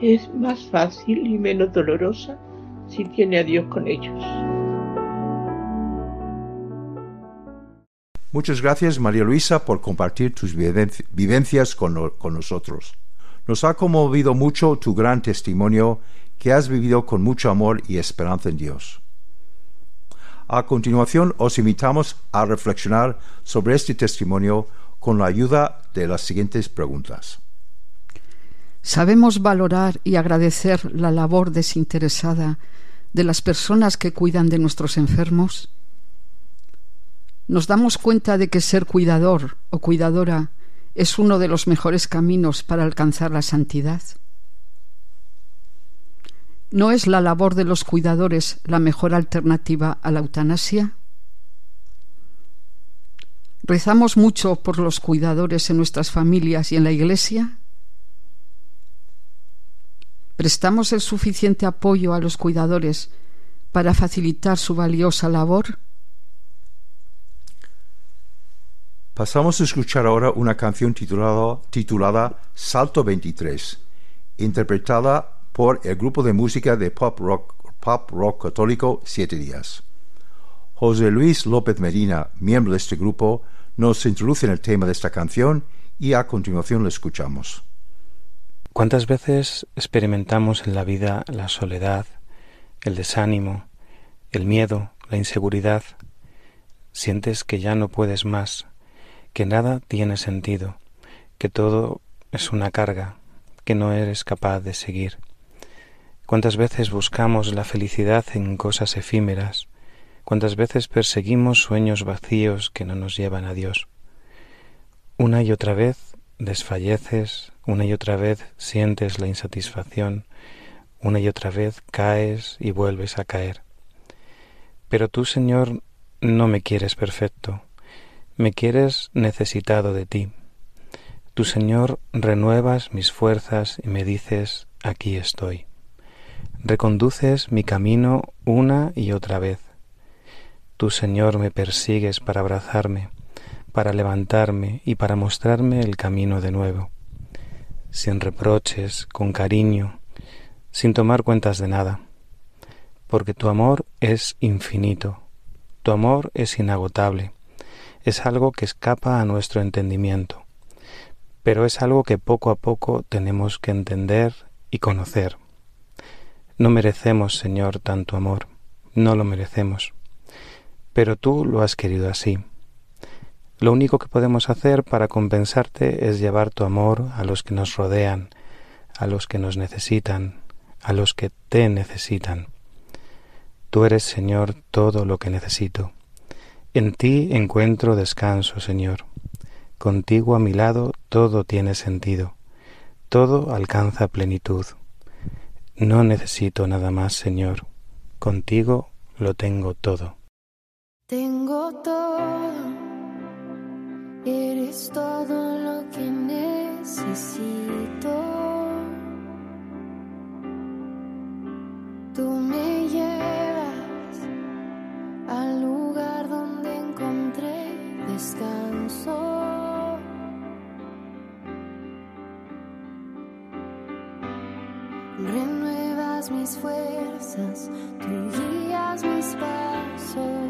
es más fácil y menos dolorosa si tiene a Dios con ellos. Muchas gracias, María Luisa, por compartir tus vivencias con, nosotros. Nos ha conmovido mucho tu gran testimonio que has vivido con mucho amor y esperanza en Dios. A continuación, os invitamos a reflexionar sobre este testimonio con la ayuda de las siguientes preguntas. ¿Sabemos valorar y agradecer la labor desinteresada de las personas que cuidan de nuestros enfermos? nos damos cuenta de que ser cuidador o cuidadora es uno de los mejores caminos para alcanzar la santidad. ¿No es la labor de los cuidadores la mejor alternativa a la eutanasia? ¿Rezamos mucho por los cuidadores en nuestras familias y en la Iglesia? ¿Prestamos el suficiente apoyo a los cuidadores para facilitar su valiosa labor? Pasamos a escuchar ahora una canción titulada, titulada Salto 23, interpretada por el grupo de música de pop rock, pop rock católico Siete Días. José Luis López Medina, miembro de este grupo, nos introduce en el tema de esta canción y a continuación lo escuchamos. ¿Cuántas veces experimentamos en la vida la soledad, el desánimo, el miedo, la inseguridad? Sientes que ya no puedes más que nada tiene sentido, que todo es una carga, que no eres capaz de seguir. Cuántas veces buscamos la felicidad en cosas efímeras, cuántas veces perseguimos sueños vacíos que no nos llevan a Dios. Una y otra vez desfalleces, una y otra vez sientes la insatisfacción, una y otra vez caes y vuelves a caer. Pero tú, Señor, no me quieres perfecto, me quieres necesitado de ti. Tu Señor renuevas mis fuerzas y me dices, aquí estoy reconduces mi camino una y otra vez. Tú, Señor, me persigues para abrazarme, para levantarme y para mostrarme el camino de nuevo, sin reproches, con cariño, sin tomar cuentas de nada, porque tu amor es infinito, tu amor es inagotable, es algo que escapa a nuestro entendimiento, pero es algo que poco a poco tenemos que entender y conocer. No merecemos, Señor, tanto amor, no lo merecemos, pero tú lo has querido así. Lo único que podemos hacer para compensarte es llevar tu amor a los que nos rodean, a los que nos necesitan, a los que te necesitan. Tú eres, Señor, todo lo que necesito. En ti encuentro descanso, Señor. Contigo a mi lado todo tiene sentido, todo alcanza plenitud. No necesito nada más, Señor. Contigo lo tengo todo. Tengo todo. Eres todo lo que necesito. Mis fuerzas, tú guías mis pasos.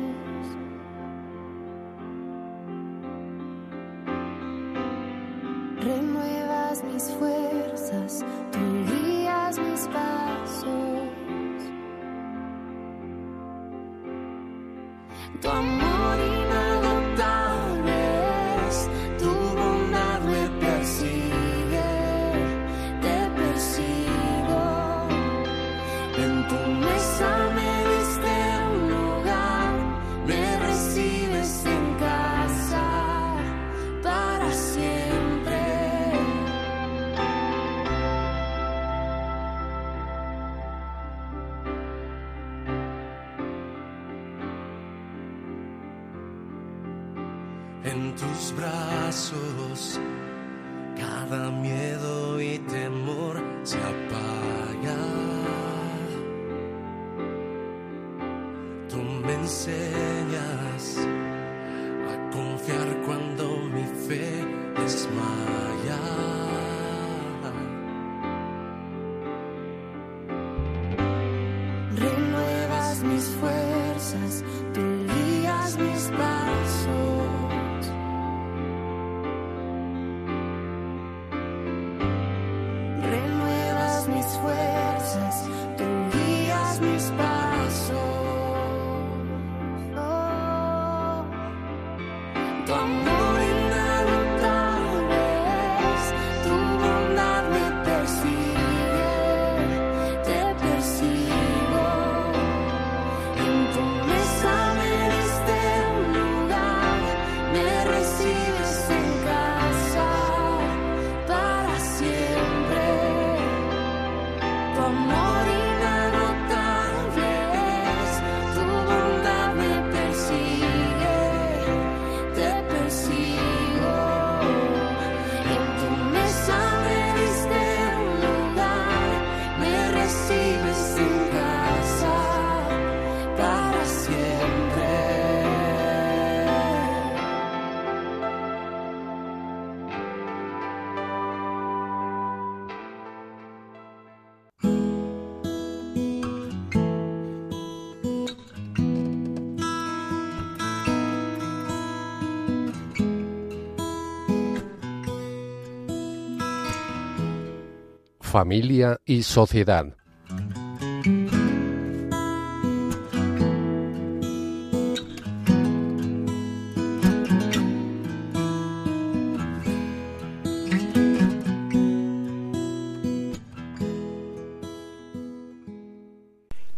familia y sociedad.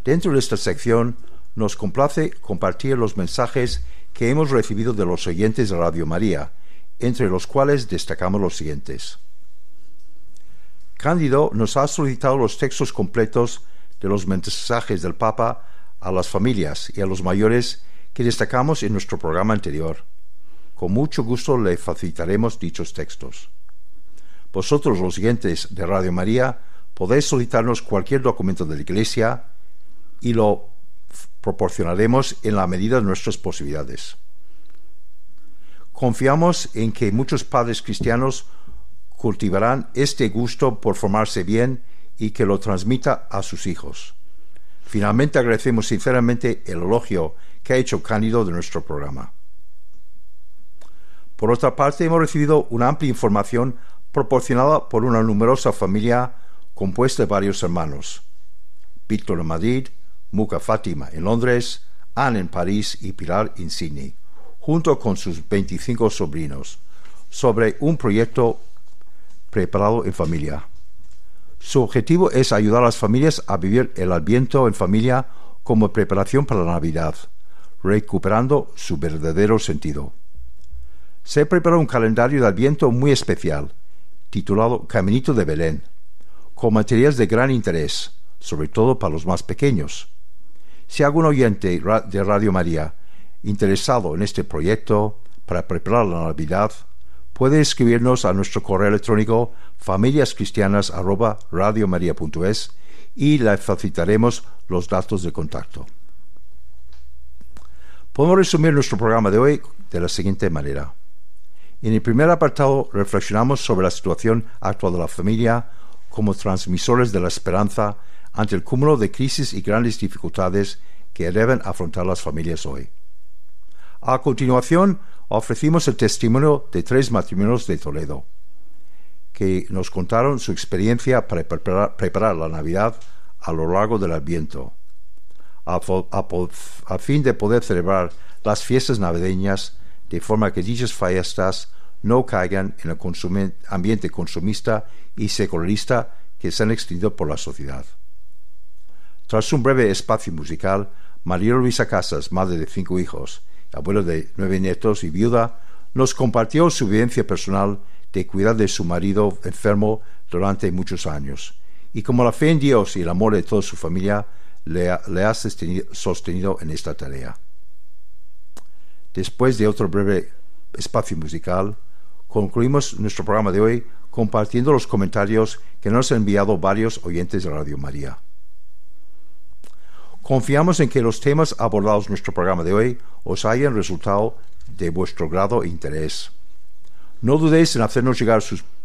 Dentro de esta sección nos complace compartir los mensajes que hemos recibido de los oyentes de Radio María, entre los cuales destacamos los siguientes. Cándido nos ha solicitado los textos completos de los mensajes del Papa a las familias y a los mayores que destacamos en nuestro programa anterior. Con mucho gusto le facilitaremos dichos textos. Vosotros, los siguientes de Radio María, podéis solicitarnos cualquier documento de la Iglesia y lo proporcionaremos en la medida de nuestras posibilidades. Confiamos en que muchos padres cristianos cultivarán este gusto por formarse bien y que lo transmita a sus hijos. Finalmente agradecemos sinceramente el elogio que ha hecho Cándido de nuestro programa. Por otra parte, hemos recibido una amplia información proporcionada por una numerosa familia compuesta de varios hermanos. Víctor en Madrid, Muka Fátima en Londres, Anne en París y Pilar en Sydney, junto con sus 25 sobrinos, sobre un proyecto preparado en familia. Su objetivo es ayudar a las familias a vivir el Adviento en familia como preparación para la Navidad, recuperando su verdadero sentido. Se preparó un calendario de Adviento muy especial, titulado Caminito de Belén, con materiales de gran interés, sobre todo para los más pequeños. Si algún oyente de Radio María interesado en este proyecto para preparar la Navidad, puede escribirnos a nuestro correo electrónico familiascristianas@radiomaria.es y le facilitaremos los datos de contacto. Podemos resumir nuestro programa de hoy de la siguiente manera. En el primer apartado reflexionamos sobre la situación actual de la familia como transmisores de la esperanza ante el cúmulo de crisis y grandes dificultades que deben afrontar las familias hoy. A continuación, ofrecimos el testimonio de tres matrimonios de Toledo, que nos contaron su experiencia para preparar, la Navidad a lo largo del Adviento, a, a fin de poder celebrar las fiestas navideñas de forma que dichas fiestas no caigan en el ambiente consumista y secularista que se han extendido por la sociedad. Tras un breve espacio musical, María Luisa Casas, madre de cinco hijos, abuelo de nueve nietos y viuda, nos compartió su vivencia personal de cuidar de su marido enfermo durante muchos años, y como la fe en Dios y el amor de toda su familia le ha, sostenido en esta tarea. Después de otro breve espacio musical, concluimos nuestro programa de hoy compartiendo los comentarios que nos han enviado varios oyentes de Radio María. Confiamos en que los temas abordados en nuestro programa de hoy os hayan resultado de vuestro grado e interés. No dudéis en hacernos llegar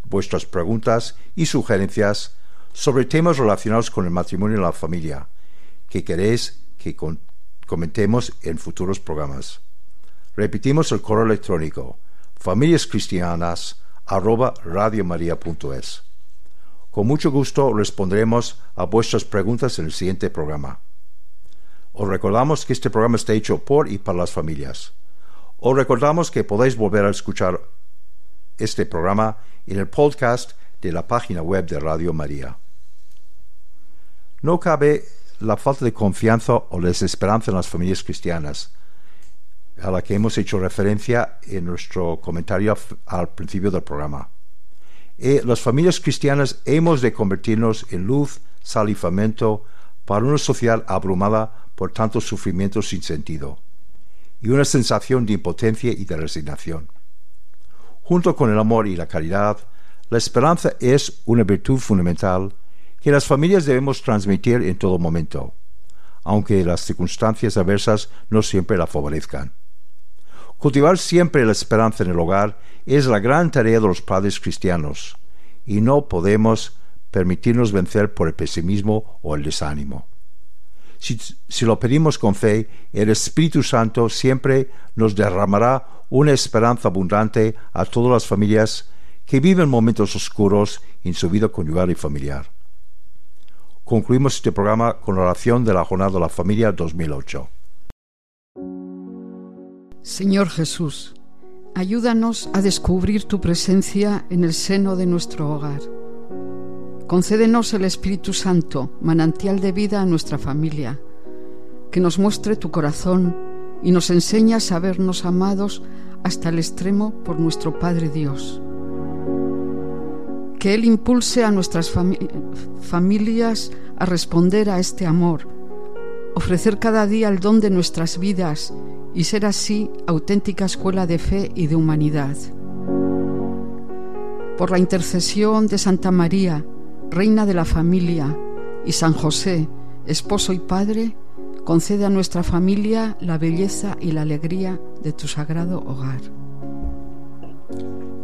vuestras preguntas y sugerencias sobre temas relacionados con el matrimonio y la familia que queréis que comentemos en futuros programas. Repetimos el correo electrónico familiascristianas@radiomaria.es. Con mucho gusto responderemos a vuestras preguntas en el siguiente programa. Os recordamos que este programa está hecho por y para las familias. Os recordamos que podéis volver a escuchar este programa en el podcast de la página web de Radio María. No cabe la falta de confianza o desesperanza en las familias cristianas, a la que hemos hecho referencia en nuestro comentario al principio del programa. Eh, las familias cristianas hemos de convertirnos en luz, sal y fomento para una sociedad abrumada por tantos sufrimientos sin sentido, y una sensación de impotencia y de resignación. Junto con el amor y la caridad, la esperanza es una virtud fundamental que las familias debemos transmitir en todo momento, aunque las circunstancias adversas no siempre la favorezcan. Cultivar siempre la esperanza en el hogar es la gran tarea de los padres cristianos, y no podemos permitirnos vencer por el pesimismo o el desánimo. Si, lo pedimos con fe, el Espíritu Santo siempre nos derramará una esperanza abundante a todas las familias que viven momentos oscuros en su vida conyugal y familiar. Concluimos este programa con la oración de la Jornada de la Familia 2008. Señor Jesús, ayúdanos a descubrir tu presencia en el seno de nuestro hogar Concédenos el Espíritu Santo, manantial de vida a nuestra familia, que nos muestre tu corazón y nos enseñe a sabernos amados hasta el extremo por nuestro Padre Dios. Que Él impulse a nuestras familias a responder a este amor, ofrecer cada día el don de nuestras vidas y ser así auténtica escuela de fe y de humanidad. Por la intercesión de Santa María, Reina de la familia, y San José, esposo y padre, concede a nuestra familia la belleza y la alegría de tu sagrado hogar.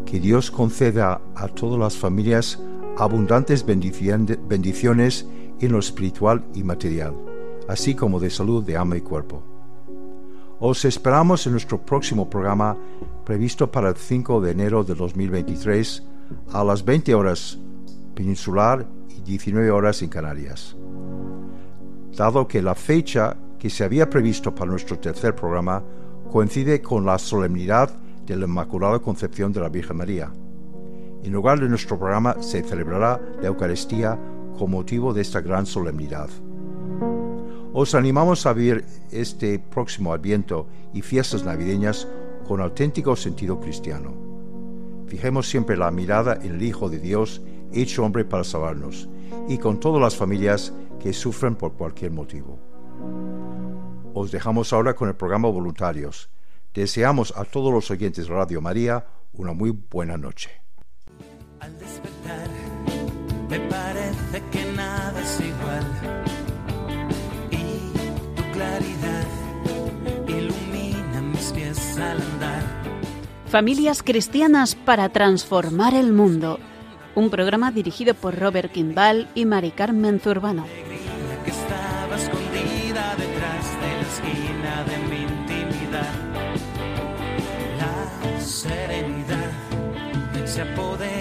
Que Dios conceda a todas las familias abundantes bendiciones en lo espiritual y material, así como de salud de alma y cuerpo. Os esperamos en nuestro próximo programa previsto para el 5 de enero de 2023 a las 20 horas peninsular y 19 horas en Canarias. Dado que la fecha que se había previsto para nuestro tercer programa coincide con la solemnidad de la Inmaculada Concepción de la Virgen María. En lugar de nuestro programa se celebrará la Eucaristía con motivo de esta gran solemnidad. Os animamos a vivir este próximo Adviento y fiestas navideñas con auténtico sentido cristiano. Fijemos siempre la mirada en el Hijo de Dios hecho hombre para salvarnos, y con todas las familias que sufren por cualquier motivo. Os dejamos ahora con el programa Voluntarios. Deseamos a todos los oyentes de Radio María una muy buena noche. Al despertar, me parece que nada es igual. Y tu claridad ilumina mis pies al andar. Familias cristianas para transformar el mundo un programa dirigido por Robert Kimball y Mari Carmen Zurbano. se apodera